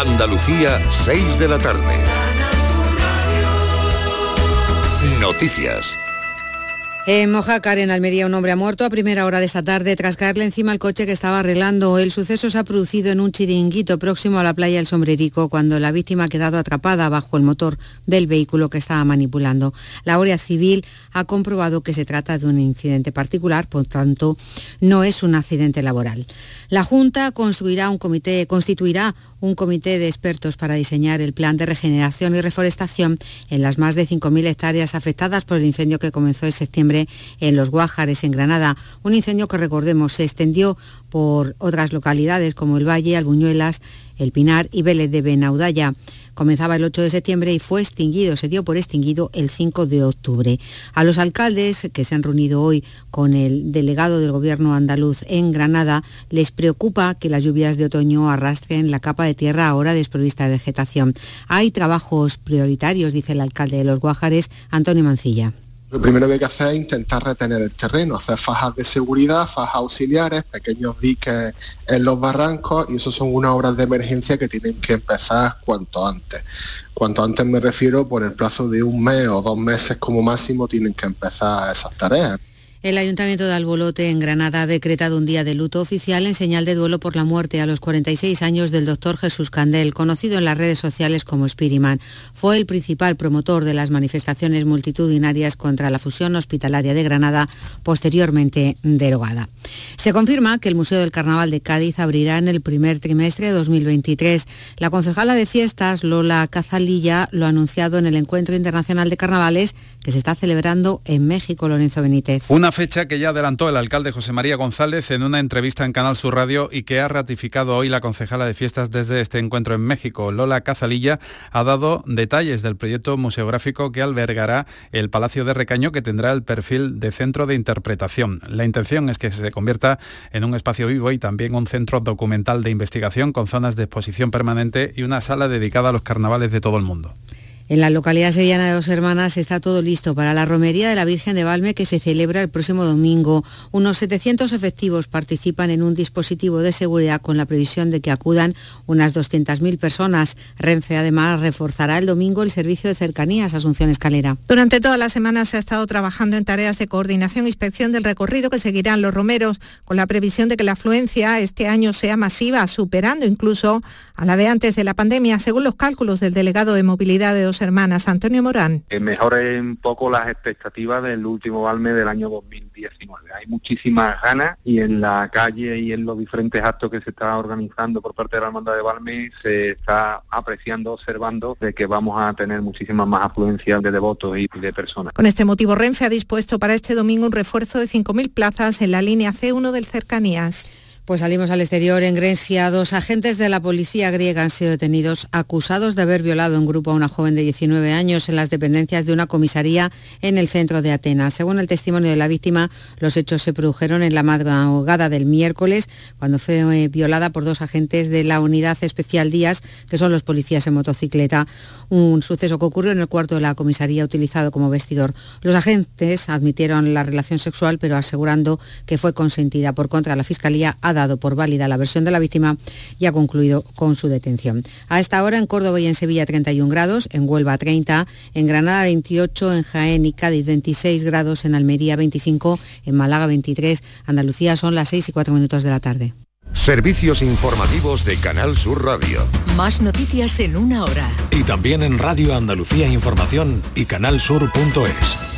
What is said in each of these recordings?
Andalucía, 6 de la tarde. Noticias. En Mojácar, en Almería, un hombre ha muerto a primera hora de esta tarde tras caerle encima el coche que estaba arreglando. El suceso se ha producido en un chiringuito próximo a la playa del Sombrerico, cuando la víctima ha quedado atrapada bajo el motor del vehículo que estaba manipulando. La Guardia Civil ha comprobado que se trata de un incidente particular, por tanto, no es un accidente laboral. La Junta constituirá un comité de expertos para diseñar el plan de regeneración y reforestación en las más de 5.000 hectáreas afectadas por el incendio que comenzó en septiembre en Los Guájares, en Granada. Un incendio que, recordemos, se extendió por otras localidades como el Valle, Albuñuelas, El Pinar y Vélez de Benaudalla. Comenzaba el 8 de septiembre y fue extinguido, se dio por extinguido el 5 de octubre. A los alcaldes que se han reunido hoy con el delegado del gobierno andaluz en Granada les preocupa que las lluvias de otoño arrastren la capa de tierra ahora desprovista de vegetación. Hay trabajos prioritarios, dice el alcalde de Los Guájares, Antonio Mancilla. Lo primero que hay que hacer es intentar retener el terreno, hacer fajas de seguridad, fajas auxiliares, pequeños diques en los barrancos y eso son unas obras de emergencia que tienen que empezar cuanto antes. Cuanto antes me refiero, por el plazo de un mes o dos meses como máximo tienen que empezar esas tareas. El Ayuntamiento de Albolote en Granada ha decretado un día de luto oficial en señal de duelo por la muerte a los 46 años del doctor Jesús Candel, conocido en las redes sociales como Spiriman. Fue el principal promotor de las manifestaciones multitudinarias contra la fusión hospitalaria de Granada, posteriormente derogada. Se confirma que el Museo del Carnaval de Cádiz abrirá en el primer trimestre de 2023. La concejala de fiestas, Lola Cazalilla, lo ha anunciado en el Encuentro Internacional de Carnavales que se está celebrando en México, Lorenzo Benítez. Una fecha que ya adelantó el alcalde José María González en una entrevista en Canal Sur Radio y que ha ratificado hoy la concejala de fiestas desde este encuentro en México. Lola Cazalilla ha dado detalles del proyecto museográfico que albergará el Palacio de Recaño que tendrá el perfil de centro de interpretación. La intención es que se convierta en un espacio vivo y también un centro documental de investigación con zonas de exposición permanente y una sala dedicada a los carnavales de todo el mundo. En la localidad sevillana de Dos Hermanas está todo listo para la romería de la Virgen de Valme que se celebra el próximo domingo. Unos 700 efectivos participan en un dispositivo de seguridad con la previsión de que acudan unas 200.000 personas. Renfe además reforzará el domingo el servicio de cercanías Asunción Escalera. Durante toda la semana se ha estado trabajando en tareas de coordinación e inspección del recorrido que seguirán los romeros, con la previsión de que la afluencia este año sea masiva, superando incluso a la de antes de la pandemia, según los cálculos del delegado de movilidad de Dos Hermanas, Antonio Morán. Que mejore un poco las expectativas del último Balme del año 2019. Hay muchísimas ganas y en la calle y en los diferentes actos que se está organizando por parte de la Hermandad de Balme se está apreciando, observando de que vamos a tener muchísimas más afluencias de devotos y de personas. Con este motivo, Renfe ha dispuesto para este domingo un refuerzo de 5.000 plazas en la línea C1 del Cercanías. Pues salimos al exterior. En Grecia, dos agentes de la policía griega han sido detenidos acusados de haber violado en grupo a una joven de 19 años en las dependencias de una comisaría en el centro de Atenas. Según el testimonio de la víctima, los hechos se produjeron en la madrugada del miércoles, cuando fue eh, violada por dos agentes de la Unidad Especial Díaz, que son los policías en motocicleta. Un suceso que ocurrió en el cuarto de la comisaría utilizado como vestidor. Los agentes admitieron la relación sexual, pero asegurando que fue consentida. Por contra, la Fiscalía ha dado por válida la versión de la víctima y ha concluido con su detención. A esta hora en Córdoba y en Sevilla 31 grados, en Huelva 30, en Granada 28, en Jaén y Cádiz 26 grados, en Almería 25, en Málaga 23, Andalucía son las 6 y 4 minutos de la tarde. Servicios informativos de Canal Sur Radio. Más noticias en una hora. Y también en Radio Andalucía Información y canalsur.es.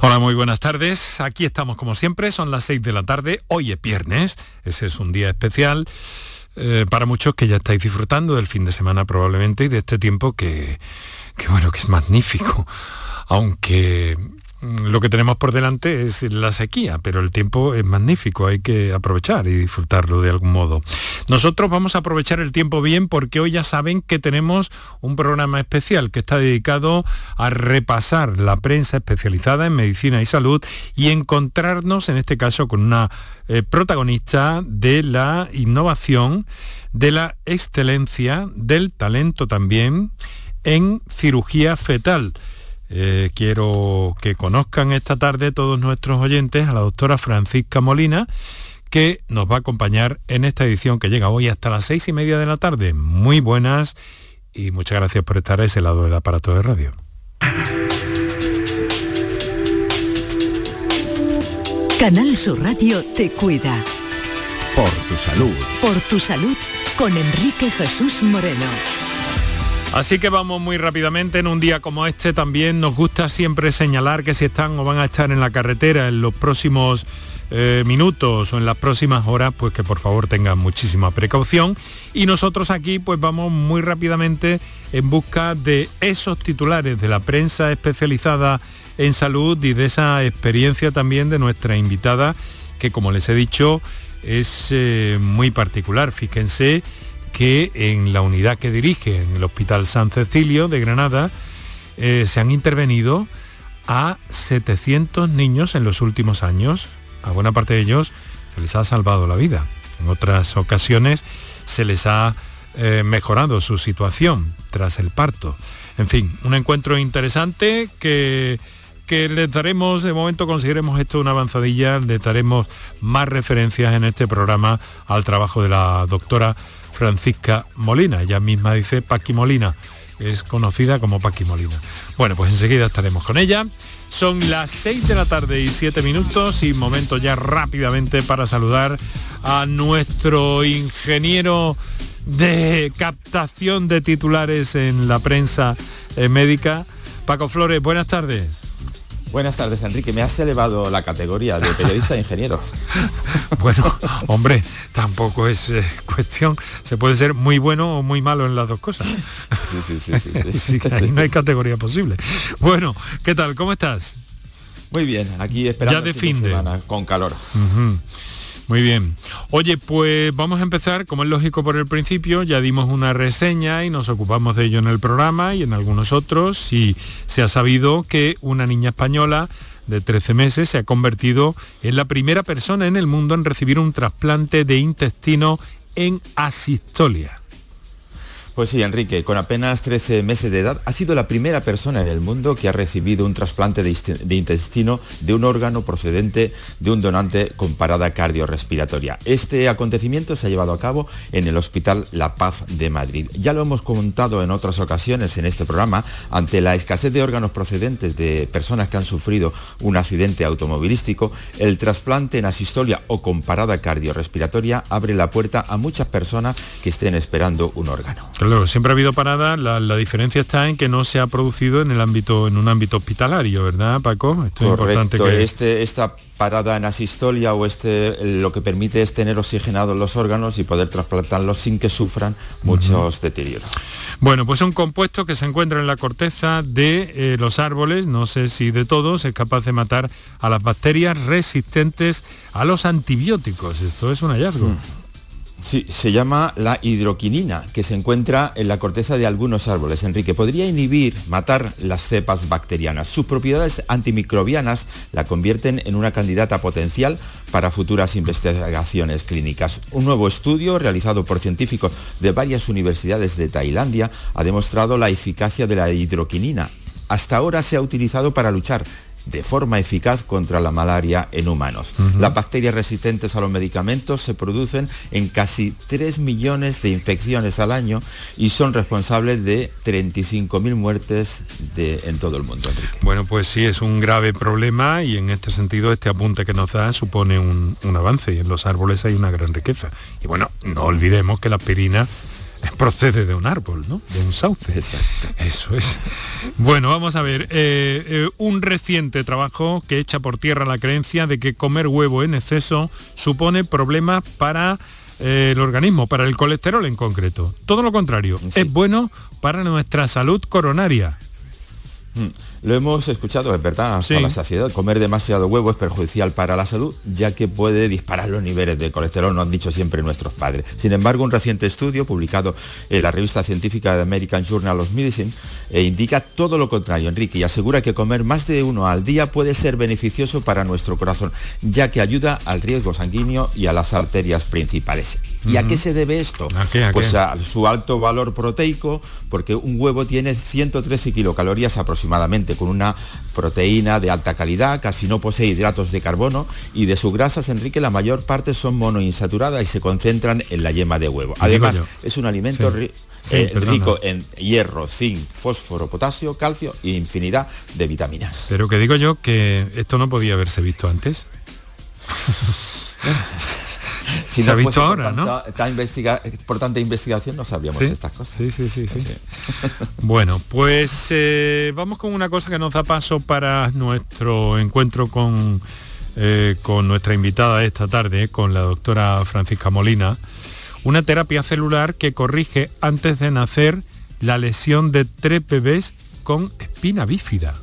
Hola, muy buenas tardes. Aquí estamos como siempre, son las 6 de la tarde. Hoy es viernes, ese es un día especial. Eh, para muchos que ya estáis disfrutando del fin de semana probablemente y de este tiempo que, que bueno, que es magnífico. Aunque lo que tenemos por delante es la sequía, pero el tiempo es magnífico, hay que aprovechar y disfrutarlo de algún modo. Nosotros vamos a aprovechar el tiempo bien porque hoy ya saben que tenemos un programa especial que está dedicado a repasar la prensa especializada en medicina y salud y encontrarnos en este caso con una eh, protagonista de la innovación, de la excelencia, del talento también en cirugía fetal. Eh, quiero que conozcan esta tarde todos nuestros oyentes a la doctora Francisca Molina, que nos va a acompañar en esta edición que llega hoy hasta las seis y media de la tarde. Muy buenas y muchas gracias por estar a ese lado del aparato de radio. Canal Sur Radio te cuida. Por tu salud. Por tu salud con Enrique Jesús Moreno. Así que vamos muy rápidamente, en un día como este también nos gusta siempre señalar que si están o van a estar en la carretera en los próximos eh, minutos o en las próximas horas, pues que por favor tengan muchísima precaución. Y nosotros aquí pues vamos muy rápidamente en busca de esos titulares de la prensa especializada en salud y de esa experiencia también de nuestra invitada, que como les he dicho es eh, muy particular. Fíjense que en la unidad que dirige, en el Hospital San Cecilio de Granada, eh, se han intervenido a 700 niños en los últimos años. A buena parte de ellos se les ha salvado la vida. En otras ocasiones se les ha eh, mejorado su situación tras el parto. En fin, un encuentro interesante que, que les daremos, de momento consideremos esto una avanzadilla, les daremos más referencias en este programa al trabajo de la doctora Francisca Molina. Ella misma dice Paqui Molina. Es conocida como Paqui Molina. Bueno, pues enseguida estaremos con ella. Son las 6 de la tarde y 7 minutos y momento ya rápidamente para saludar a nuestro ingeniero de captación de titulares en la prensa eh, médica. Paco Flores, buenas tardes. Buenas tardes, Enrique. Me has elevado la categoría de periodista e ingeniero. bueno, hombre, tampoco es eh, cuestión. Se puede ser muy bueno o muy malo en las dos cosas. Sí, sí, sí. sí, sí que ahí no hay categoría posible. Bueno, ¿qué tal? ¿Cómo estás? Muy bien, aquí esperando Ya de fin de. semana con calor. Muy bien. Oye, pues vamos a empezar, como es lógico por el principio, ya dimos una reseña y nos ocupamos de ello en el programa y en algunos otros, y se ha sabido que una niña española de 13 meses se ha convertido en la primera persona en el mundo en recibir un trasplante de intestino en asistolia. Pues sí, Enrique, con apenas 13 meses de edad, ha sido la primera persona en el mundo que ha recibido un trasplante de intestino de un órgano procedente de un donante con parada cardiorrespiratoria. Este acontecimiento se ha llevado a cabo en el Hospital La Paz de Madrid. Ya lo hemos contado en otras ocasiones en este programa, ante la escasez de órganos procedentes de personas que han sufrido un accidente automovilístico, el trasplante en asistolia o con parada cardiorrespiratoria abre la puerta a muchas personas que estén esperando un órgano. Claro, siempre ha habido parada, la, la diferencia está en que no se ha producido en el ámbito, en un ámbito hospitalario, ¿verdad, Paco? Esto es importante que. este, esta parada en asistolia o este lo que permite es tener oxigenados los órganos y poder trasplantarlos sin que sufran muchos deterioros. Bueno, pues un compuesto que se encuentra en la corteza de eh, los árboles, no sé si de todos, es capaz de matar a las bacterias resistentes a los antibióticos. Esto es un hallazgo. Sí, se llama la hidroquinina, que se encuentra en la corteza de algunos árboles. Enrique, podría inhibir, matar las cepas bacterianas. Sus propiedades antimicrobianas la convierten en una candidata potencial para futuras investigaciones clínicas. Un nuevo estudio realizado por científicos de varias universidades de Tailandia ha demostrado la eficacia de la hidroquinina. Hasta ahora se ha utilizado para luchar de forma eficaz contra la malaria en humanos. Las bacterias resistentes a los medicamentos se producen en casi 3 millones de infecciones al año y son responsables de 35.000 muertes de, en todo el mundo. Bueno, pues sí, es un grave problema y en este sentido este apunte que nos da supone un, un avance y en los árboles hay una gran riqueza. Y bueno, no olvidemos que la aspirina procede de un árbol, ¿no? De un sauce. Exacto. Eso es. Bueno, vamos a ver. Eh, eh, un reciente trabajo que echa por tierra la creencia de que comer huevo en exceso supone problemas para eh, el organismo, para el colesterol en concreto. Todo lo contrario, es bueno para nuestra salud coronaria. Mm. Lo hemos escuchado, es verdad, hasta la saciedad. Comer demasiado huevo es perjudicial para la salud, ya que puede disparar los niveles de colesterol, nos han dicho siempre nuestros padres. Sin embargo, un reciente estudio publicado en la revista científica de American Journal of Medicine eh, indica todo lo contrario, Enrique, y asegura que comer más de uno al día puede ser beneficioso para nuestro corazón, ya que ayuda al riesgo sanguíneo y a las arterias principales. ¿Y a qué se debe esto? pues a su alto valor proteico, porque un huevo tiene 113 kilocalorías aproximadamente, con una proteína de alta calidad, casi no posee hidratos de carbono y de sus grasas, Enrique, la mayor parte son monoinsaturadas y se concentran en la yema de huevo. Además, es un alimento eh, rico en hierro, zinc, fósforo, potasio, calcio e infinidad de vitaminas. Pero que digo yo que esto no podía haberse visto antes. si se ha visto ahora, ¿no? por tanta investigación no sabíamos estas cosas. Sí, sí, sí, sí. bueno, pues eh, vamos con una cosa que nos da paso para nuestro encuentro con, eh, con nuestra invitada esta tarde, con la doctora Francisca Molina. Una terapia celular que corrige antes de nacer la lesión de tres bebés con espina bífida.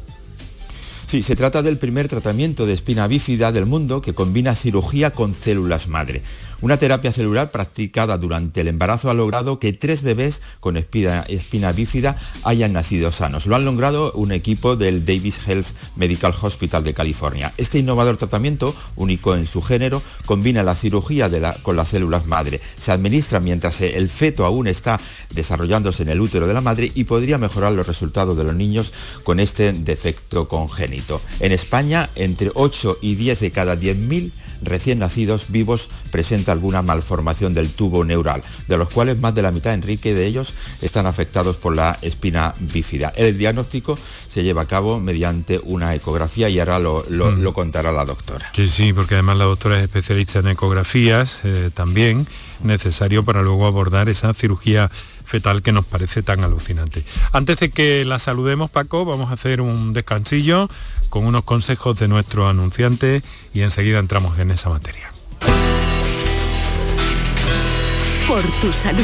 Sí, se trata del primer tratamiento de espina bífida del mundo que combina cirugía con células madre. Una terapia celular practicada durante el embarazo ha logrado que tres bebés con espina, bífida hayan nacido sanos. Lo han logrado un equipo del Davis Health Medical Hospital de California. Este innovador tratamiento, único en su género, combina la cirugía con las células madre. Se administra mientras el feto aún está desarrollándose en el útero de la madre y podría mejorar los resultados de los niños con este defecto congénito. En España, entre 8 y 10 de cada 10.000 recién nacidos vivos presenta alguna malformación del tubo neural, de los cuales más de la mitad, Enrique, de ellos están afectados por la espina bífida. El diagnóstico se lleva a cabo mediante una ecografía y ahora lo, mm. contará la doctora. Sí, sí, porque además la doctora es especialista en ecografías eh, también, necesario para luego abordar esa cirugía fetal que nos parece tan alucinante. Antes de que la saludemos, Paco, vamos a hacer un descansillo con unos consejos de nuestro anunciante y enseguida entramos en esa materia. Por tu salud.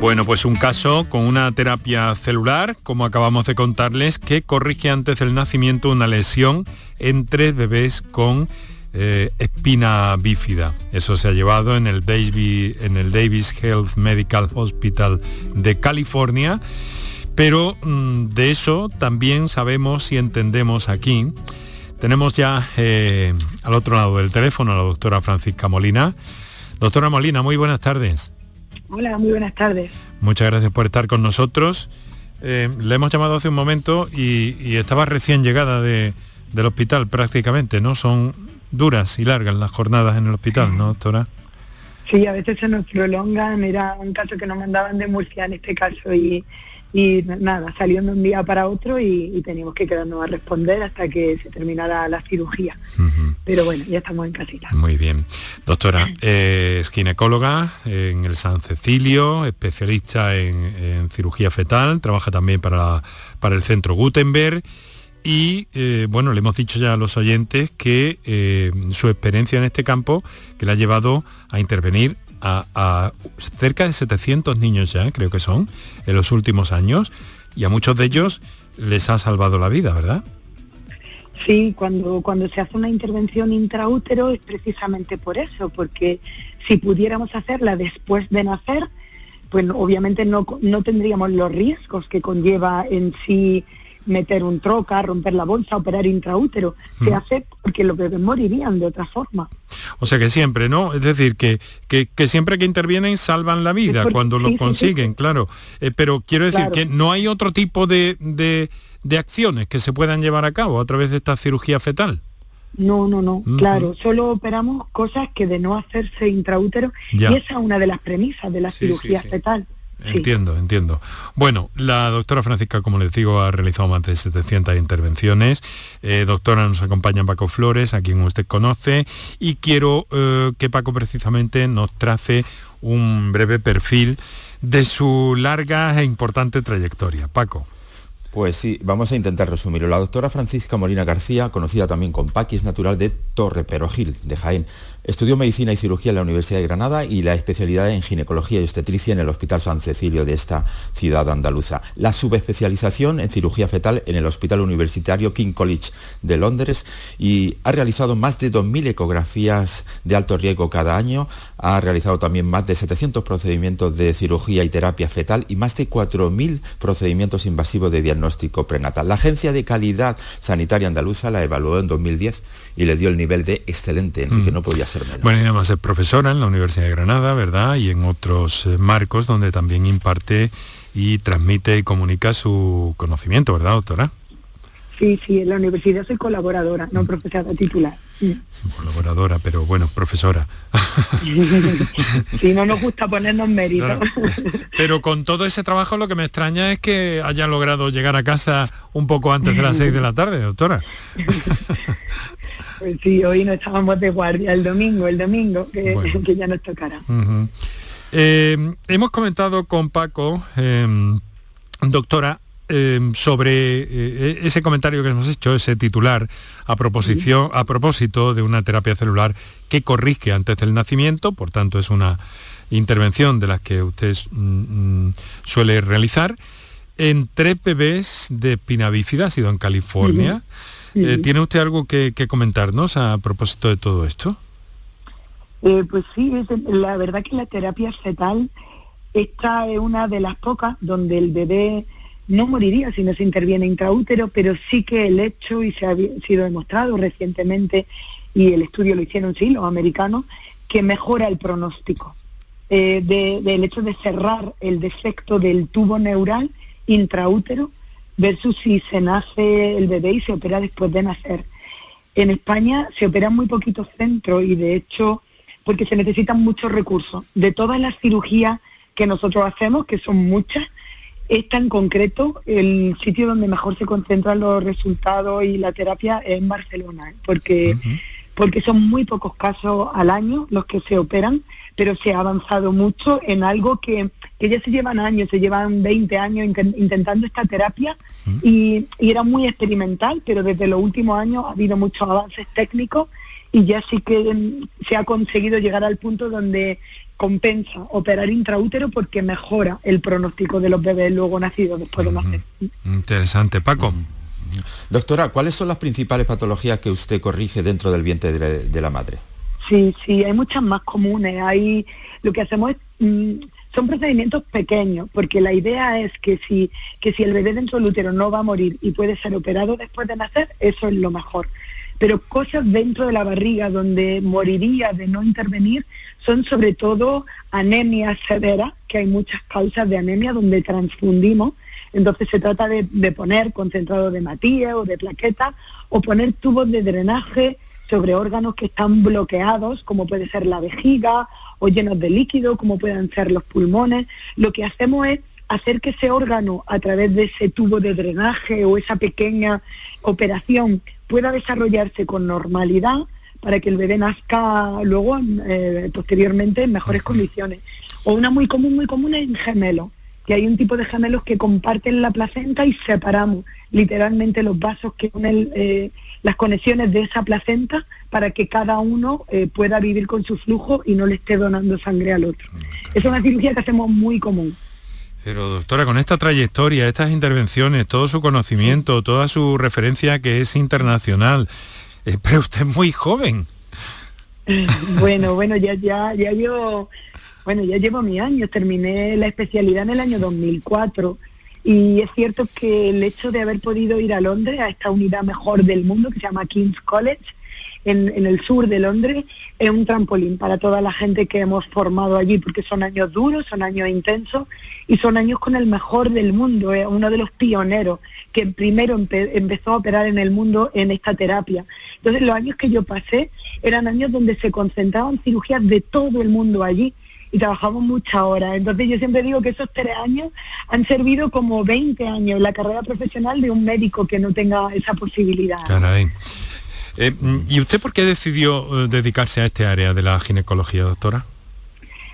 Bueno, pues un caso con una terapia celular, como acabamos de contarles, que corrige antes del nacimiento una lesión en tres bebés con eh, espina bífida. Eso se ha llevado en el, en el Davis Health Medical Hospital de California. Pero mm, de eso también sabemos y entendemos aquí. Tenemos ya eh, al otro lado del teléfono a la doctora Francisca Molina Doctora Molina, muy buenas tardes. Hola, muy buenas tardes. Muchas gracias por estar con nosotros. Eh, le hemos llamado hace un momento y, estaba recién llegada del hospital prácticamente, ¿no? Son duras y largas las jornadas en el hospital, ¿no, doctora? Sí, a veces se nos prolongan, era un caso que nos mandaban de Murcia en este caso y, y nada, salió de un día para otro y, teníamos que quedarnos a responder hasta que se terminara la cirugía. Pero bueno, ya estamos en casita. Muy bien. Doctora, es ginecóloga en el San Cecilio, especialista en, cirugía fetal, trabaja también para, para el Centro Gutenberg y eh, bueno, le hemos dicho ya a los oyentes que eh, su experiencia en este campo que le ha llevado a intervenir a, cerca de 700 niños ya, creo que son, en los últimos años, y a muchos de ellos les ha salvado la vida, ¿verdad? Sí, cuando, cuando se hace una intervención intraútero es precisamente por eso, porque si pudiéramos hacerla después de nacer, pues obviamente no, no tendríamos los riesgos que conlleva en sí meter un troca, romper la bolsa, operar intraútero. Se hace porque los bebés morirían de otra forma. O sea que siempre, ¿no? Es decir, que, que, siempre que intervienen salvan la vida cuando lo consiguen, claro. Eh, pero quiero decir que no hay otro tipo de, de, acciones que se puedan llevar a cabo a través de esta cirugía fetal. No, no, no, claro, solo operamos cosas que de no hacerse intraútero y esa es una de las premisas de la cirugía fetal. Entiendo, entiendo. Bueno, la doctora Francisca, como les digo, ha realizado más de 700 intervenciones. Eh, doctora, nos acompaña Paco Flores, a quien usted conoce, y quiero eh, que Paco precisamente nos trace un breve perfil de su larga e importante trayectoria. Paco. Pues sí, vamos a intentar resumirlo. La doctora Francisca Molina García, conocida también con Paqui, es natural de Torre Perogil, de Jaén. Estudió medicina y cirugía en la Universidad de Granada y la especialidad en ginecología y obstetricia en el Hospital San Cecilio de esta ciudad andaluza. La subespecialización en cirugía fetal en el Hospital Universitario King College de Londres y ha realizado más de 2.000 ecografías de alto riesgo cada año. Ha realizado también más de 700 procedimientos de cirugía y terapia fetal y más de 4.000 procedimientos invasivos de diagnóstico prenatal. La Agencia de Calidad Sanitaria Andaluza la evaluó en 2010 y le dio el nivel de excelente, en el que mm. no podía ser menos. Bueno, y además es profesora en la Universidad de Granada, ¿verdad? Y en otros eh, marcos donde también imparte y transmite y comunica su conocimiento, ¿verdad, doctora? Sí, sí, en la universidad soy colaboradora, no mm. profesora titular. Colaboradora, pero bueno, profesora. sí, no nos gusta ponernos méritos. Pero con todo ese trabajo lo que me extraña es que haya logrado llegar a casa un poco antes de las seis de la tarde, doctora. Pues sí, hoy no estábamos de guardia, el domingo, el domingo, que, ya nos tocará. Eh, hemos comentado con Paco, em, doctora, em, sobre eh, ese comentario que hemos hecho, ese titular, a, proposición, a propósito de una terapia celular que corrige antes del nacimiento, por tanto es una intervención de las que usted mm, mm, suele realizar, en tres bebés de espina bífida, ha sido en California. Eh, ¿Tiene usted algo que, comentarnos a propósito de todo esto? Eh, pues sí, la verdad que la terapia fetal esta es una de las pocas donde el bebé no moriría si no se interviene intraútero, pero sí que el hecho, y se ha sido demostrado recientemente, y el estudio lo hicieron sí los americanos, que mejora el pronóstico. Eh, del hecho de cerrar el defecto del tubo neural intraútero versus si se nace el bebé y se opera después de nacer. En España se operan muy poquitos centros y de hecho porque se necesitan muchos recursos. De todas las cirugías que nosotros hacemos, que son muchas, esta en concreto, el sitio donde mejor se concentran los resultados y la terapia es en Barcelona, porque, porque son muy pocos casos al año los que se operan, pero se ha avanzado mucho en algo que, que ya se llevan años, se llevan 20 años intentando esta terapia y, era muy experimental, pero desde los últimos años ha habido muchos avances técnicos y ya sí que mm, se ha conseguido llegar al punto donde compensa operar intraútero porque mejora el pronóstico de los bebés luego nacidos después de nacer. Interesante. Paco. Doctora, ¿cuáles son las principales patologías que usted corrige dentro del vientre de, la madre? Sí, sí, hay muchas más comunes. Hay, lo que hacemos es mm, son procedimientos pequeños, porque la idea es que si, que si el bebé dentro del útero no va a morir y puede ser operado después de nacer, eso es lo mejor. Pero cosas dentro de la barriga donde moriría de no intervenir son sobre todo anemia severa, que hay muchas causas de anemia donde transfundimos, entonces se trata de, poner concentrado de matías o de plaquetas o poner tubos de drenaje sobre órganos que están bloqueados, como puede ser la vejiga o llenos de líquido, como pueden ser los pulmones. Lo que hacemos es hacer que ese órgano, a través de ese tubo de drenaje o esa pequeña operación, pueda desarrollarse con normalidad para que el bebé nazca luego, eh, posteriormente, en mejores condiciones. O una muy común, muy común es en gemelos, que hay un tipo de gemelos que comparten la placenta y separamos literalmente los vasos que unen eh, las conexiones de esa placenta para que cada uno eh, pueda vivir con su flujo y no le esté donando sangre al otro. Es una cirugía que hacemos muy común. Pero doctora, con esta trayectoria, estas intervenciones, todo su conocimiento, toda su referencia que es internacional, pero usted es muy joven. Bueno, bueno, ya, ya, ya yo, bueno, ya llevo mi año, terminé la especialidad en el año 2004 y es cierto que el hecho de haber podido ir a Londres, a esta unidad mejor del mundo que se llama King's College, en, el sur de Londres es un trampolín para toda la gente que hemos formado allí, porque son años duros, son años intensos y son años con el mejor del mundo, es uno de los pioneros que primero empezó a operar en el mundo en esta terapia. Entonces los años que yo pasé eran años donde se concentraban cirugías de todo el mundo allí y trabajamos muchas horas. Entonces yo siempre digo que esos tres años han servido como 20 años la carrera profesional de un médico que no tenga esa posibilidad. Eh, ¿Y usted por qué decidió eh, dedicarse a este área de la ginecología, doctora?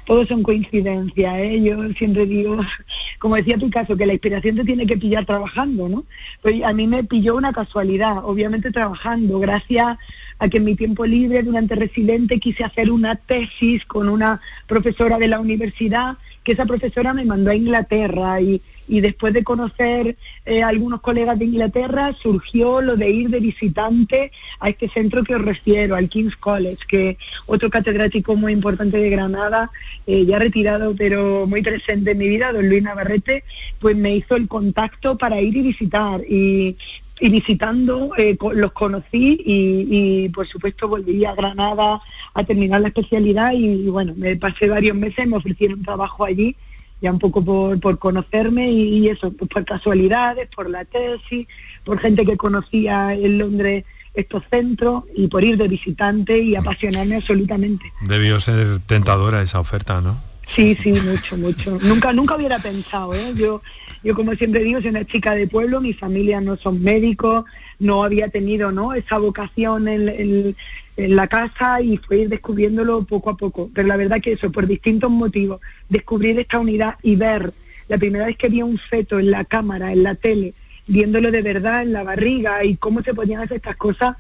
Todos son coincidencias, ¿eh? yo siempre digo, como decía tu caso, que la inspiración te tiene que pillar trabajando, ¿no? Pues a mí me pilló una casualidad, obviamente trabajando, gracias a que en mi tiempo libre durante residente quise hacer una tesis con una profesora de la universidad, que esa profesora me mandó a Inglaterra y y después de conocer eh, algunos colegas de Inglaterra surgió lo de ir de visitante a este centro que os refiero, al King's College, que otro catedrático muy importante de Granada, eh, ya retirado pero muy presente en mi vida, don Luis Navarrete, pues me hizo el contacto para ir y visitar. Y, visitando eh, los conocí y, por supuesto volví a Granada a terminar la especialidad y, bueno, me pasé varios meses, me ofrecieron trabajo allí ya un poco por, conocerme y, eso, pues por casualidades, por la tesis, por gente que conocía en Londres estos centros y por ir de visitante y apasionarme absolutamente. Debió ser tentadora esa oferta, ¿no? Sí, sí, mucho, mucho. Nunca, nunca hubiera pensado, ¿eh? Yo, yo como siempre digo, soy una chica de pueblo, mi familia no son médicos, no había tenido, ¿no? Esa vocación en, la casa y fue ir descubriéndolo poco a poco. Pero la verdad que eso, por distintos motivos, descubrir esta unidad y ver, la primera vez que vi un feto en la cámara, en la tele, viéndolo de verdad en la barriga y cómo se podían hacer estas cosas,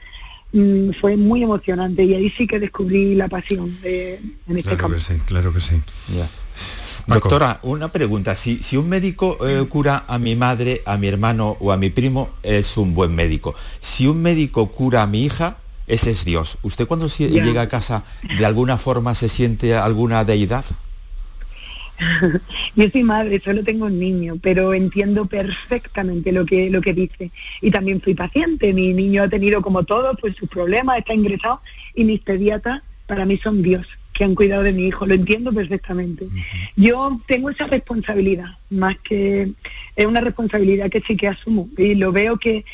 mm, fue muy emocionante y ahí sí que descubrí la pasión de, en este claro Que sí, claro que sí. Doctora, una pregunta. Si, si un médico eh, cura a mi madre, a mi hermano o a mi primo, es un buen médico. Si un médico cura a mi hija, ese es Dios. ¿Usted cuando llega a casa de alguna forma se siente alguna deidad? Yo soy madre, solo tengo un niño, pero entiendo perfectamente lo que, lo que dice. Y también fui paciente. Mi niño ha tenido como todo, pues sus problemas, está ingresado y mis pediatras para mí son Dios que han cuidado de mi hijo, lo entiendo perfectamente. Yo tengo esa responsabilidad, más que es una responsabilidad que sí que asumo y lo veo que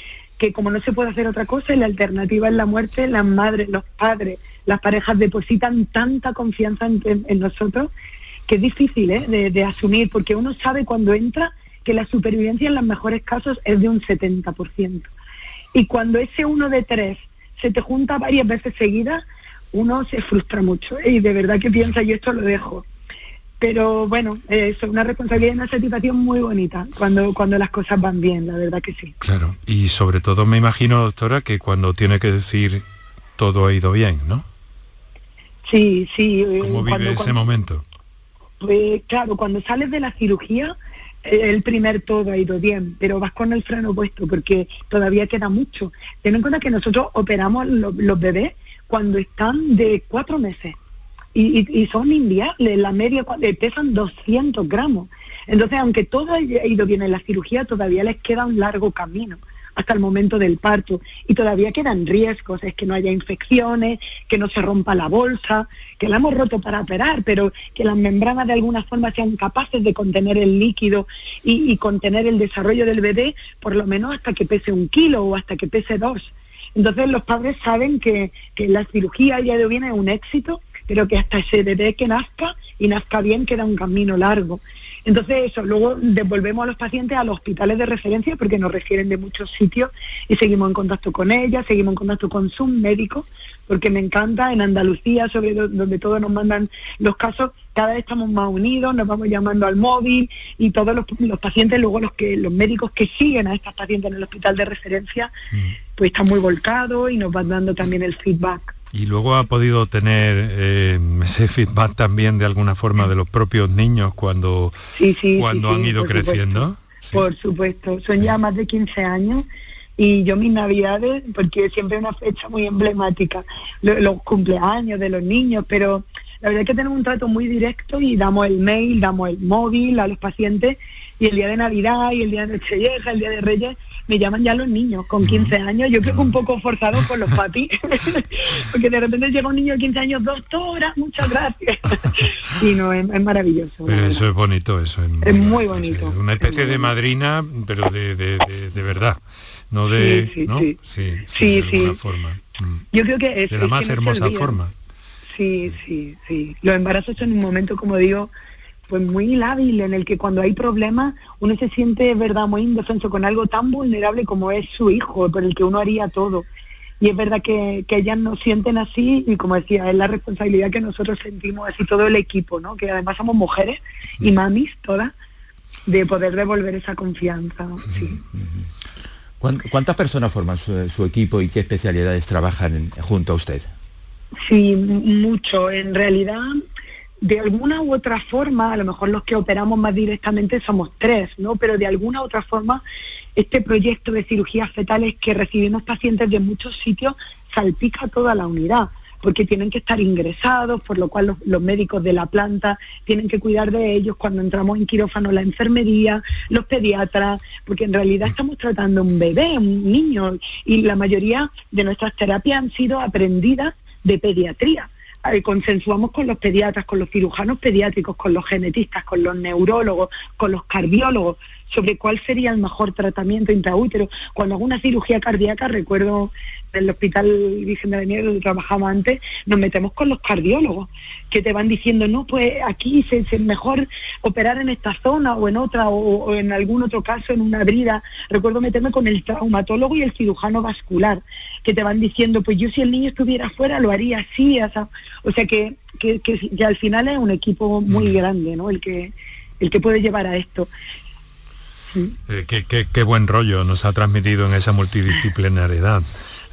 que como no se puede hacer otra cosa y la alternativa es la muerte, las madres, los padres, las parejas depositan tanta confianza en, nosotros que es difícil ¿eh? de, asumir, porque uno sabe cuando entra que la supervivencia en los mejores casos es de un 70%. Y cuando ese uno de tres se te junta varias veces seguidas, uno se frustra mucho ¿eh? y de verdad que piensa, yo esto lo dejo pero bueno, es una responsabilidad y una satisfacción muy bonita cuando, cuando las cosas van bien, la verdad que sí. Claro, y sobre todo me imagino, doctora, que cuando tiene que decir todo ha ido bien, ¿no? Sí, sí. Eh, ¿Cómo vive ese momento? Pues claro, cuando sales de la cirugía, eh, el primer todo ha ido bien, pero vas con el freno puesto porque todavía queda mucho. Ten en cuenta que nosotros operamos los bebés cuando están de cuatro meses y, son inviables, la media pesan 200 gramos. Entonces, aunque todo haya ido bien en la cirugía, todavía les queda un largo camino, hasta el momento del parto. Y todavía quedan riesgos, es que no haya infecciones, que no se rompa la bolsa, que la hemos roto para operar, pero que las membranas de alguna forma sean capaces de contener el líquido y, contener el desarrollo del bebé, por lo menos hasta que pese un kilo o hasta que pese dos. Entonces los padres saben que, la cirugía ya de viene es un éxito, pero que hasta ese bebé que nazca y nazca bien queda un camino largo. Entonces eso, luego devolvemos a los pacientes a los hospitales de referencia porque nos refieren de muchos sitios y seguimos en contacto con ellas, seguimos en contacto con sus médicos, porque me encanta en Andalucía, sobre donde todos nos mandan los casos, cada vez estamos más unidos, nos vamos llamando al móvil y todos los, pacientes, luego los que los médicos que siguen a estas pacientes en el hospital de referencia, mm. pues están muy volcados y nos van dando también el feedback. Y luego ha podido tener eh, ese feedback también de alguna forma de los propios niños cuando, cuando han ido creciendo. Por supuesto, son ya más de 15 años y yo mis navidades, porque siempre es una fecha muy emblemática, los, cumpleaños de los niños, pero la verdad es que tenemos un trato muy directo y damos el mail, damos el móvil a los pacientes y el día de Navidad y el día de Nochevieja, el día de Reyes, me llaman ya los niños con 15 años. Yo creo que un poco forzado por los papis, porque de repente llega un niño de 15 años, doctora, muchas gracias. y no, es, maravilloso. Pero eso es bonito, eso es muy, bonito. una especie de madrina, pero de, de, verdad. No de, sí, ¿no? sí, sí, de forma. Mm. Yo creo que es, de la más hermosa forma. Sí, sí, sí. Los embarazos son un momento, como digo, pues muy lábil en el que cuando hay problemas uno se siente, verdad, muy indefenso con algo tan vulnerable como es su hijo, por el que uno haría todo. Y es verdad que, que ellas nos sienten así y como decía, es la responsabilidad que nosotros sentimos así todo el equipo, ¿no? Que además somos mujeres y mm. mamis todas, de poder devolver esa confianza. ¿Cuántas personas forman su, equipo y qué especialidades trabajan junto a usted? Sí, mucho. En realidad de alguna u otra forma, a lo mejor los que operamos más directamente somos tres, ¿no? Pero de alguna u otra forma, este proyecto de cirugías fetales que recibimos pacientes de muchos sitios salpica toda la unidad porque tienen que estar ingresados, por lo cual los, médicos de la planta tienen que cuidar de ellos cuando entramos en quirófano, la enfermería, los pediatras, porque en realidad estamos tratando un bebé, un niño, y la mayoría de nuestras terapias han sido aprendidas de pediatría. Consensuamos con los pediatras, con los cirujanos pediátricos, con los genetistas, con los neurólogos, con los cardiólogos, sobre cuál sería el mejor tratamiento intraútero. Cuando hago una cirugía cardíaca, recuerdo en el Hospital Virgen de la Nieve donde trabajaba antes, nos metemos con los cardiólogos, que te van diciendo, no, pues aquí es mejor operar en esta zona o en otra, o, en algún otro caso en una brida. Recuerdo meterme con el traumatólogo y el cirujano vascular, que te van diciendo, pues yo si el niño estuviera fuera lo haría así, o sea, que, que, que, al final es un equipo muy mm. grande, ¿no? El que, el que puede llevar a esto. Eh, qué, buen rollo nos ha transmitido en esa multidisciplinariedad.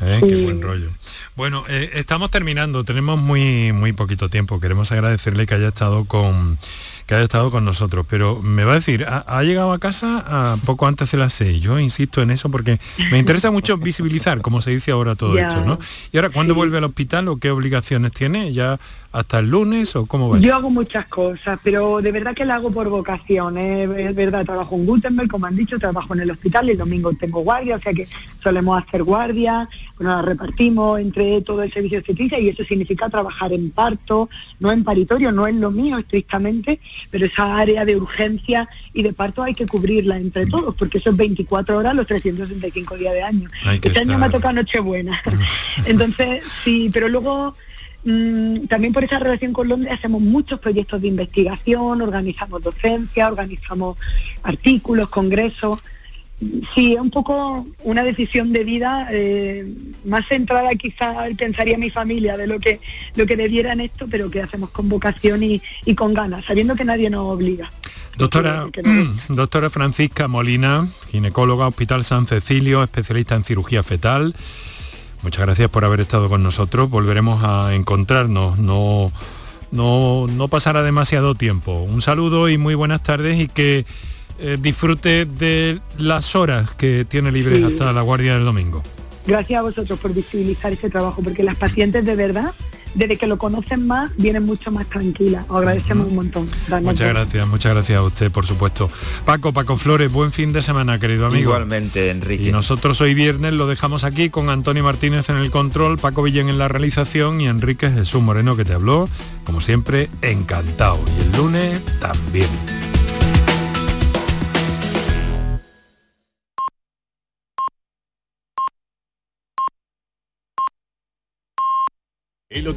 ¿eh? Qué buen rollo. Bueno, eh, estamos terminando, tenemos muy, muy poquito tiempo. Queremos agradecerle que haya estado con que haya estado con nosotros, pero me va a decir, ha, llegado a casa a poco antes de las seis. Yo insisto en eso porque me interesa mucho visibilizar, como se dice ahora todo esto, ¿no? Y ahora, ¿cuándo vuelve al hospital o qué obligaciones tiene? ¿Ya hasta el lunes o cómo va? Yo hago muchas cosas, pero de verdad que la hago por vocación. ¿eh? Es verdad, trabajo en Gutenberg, como han dicho, trabajo en el hospital y el domingo tengo guardia, o sea que solemos hacer guardia, bueno, la repartimos entre todo el servicio de y eso significa trabajar en parto, no en paritorio, no es lo mío estrictamente, pero esa área de urgencia y de parto hay que cubrirla entre todos, porque eso es 24 horas los 365 días de año. Este año me toca Nochebuena. Entonces, sí, pero luego Mm, también por esa relación con Londres hacemos muchos proyectos de investigación, organizamos docencia, organizamos artículos, congresos. Sí, es un poco una decisión de vida eh, más centrada quizá, pensaría mi familia, de lo que, lo que debiera en esto, pero que hacemos con vocación y, con ganas, sabiendo que nadie nos obliga. Doctora, doctora Francisca Molina, ginecóloga, Hospital San Cecilio, especialista en cirugía fetal. Muchas gracias por haber estado con nosotros. Volveremos a encontrarnos. No, no, no pasará demasiado tiempo. Un saludo y muy buenas tardes y que eh, disfrute de las horas que tiene libres hasta la guardia del domingo. Gracias a vosotros por visibilizar este trabajo, porque las pacientes de verdad desde que lo conocen más, vienen mucho más tranquilas. Os agradecemos un montón. Muchas gracias, muchas gracias a usted, por supuesto. Paco, Paco Flores, buen fin de semana, querido amigo. Igualmente, Enrique. Y nosotros hoy viernes lo dejamos aquí con Antonio Martínez en el control, Paco Villén en la realización y Enrique Jesús Moreno que te habló, como siempre, encantado. Y el lunes también.